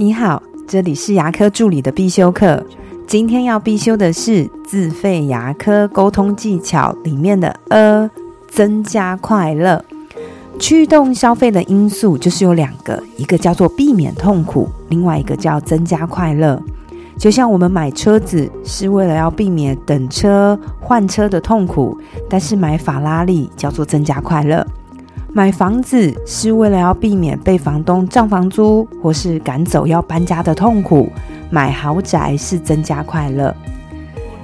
你好，这里是牙科助理的必修课。今天要必修的是自费牙科沟通技巧里面的呃，增加快乐。驱动消费的因素就是有两个，一个叫做避免痛苦，另外一个叫增加快乐。就像我们买车子是为了要避免等车换车的痛苦，但是买法拉利叫做增加快乐。买房子是为了要避免被房东涨房租或是赶走要搬家的痛苦，买豪宅是增加快乐。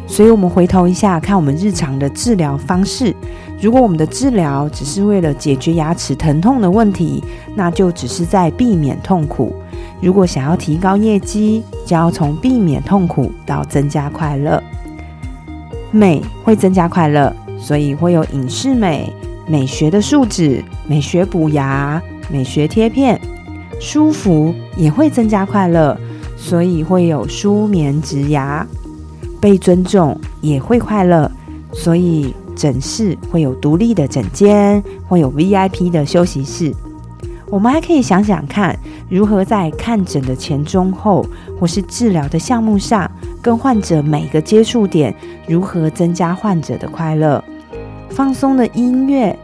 所以，我们回头一下看我们日常的治疗方式。如果我们的治疗只是为了解决牙齿疼痛的问题，那就只是在避免痛苦。如果想要提高业绩，就要从避免痛苦到增加快乐。美会增加快乐，所以会有影视美。美学的树脂、美学补牙、美学贴片，舒服也会增加快乐，所以会有舒眠植牙。被尊重也会快乐，所以诊室会有独立的诊间，会有 VIP 的休息室。我们还可以想想看，如何在看诊的前、中、后，或是治疗的项目上，跟患者每个接触点，如何增加患者的快乐。放松的音乐，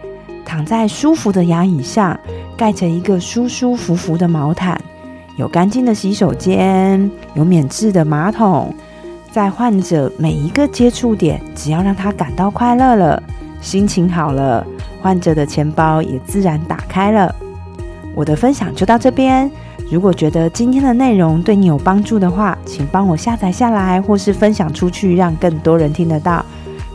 躺在舒服的牙椅上，盖着一个舒舒服服的毛毯，有干净的洗手间，有免治的马桶，在患者每一个接触点，只要让他感到快乐了，心情好了，患者的钱包也自然打开了。我的分享就到这边。如果觉得今天的内容对你有帮助的话，请帮我下载下来，或是分享出去，让更多人听得到。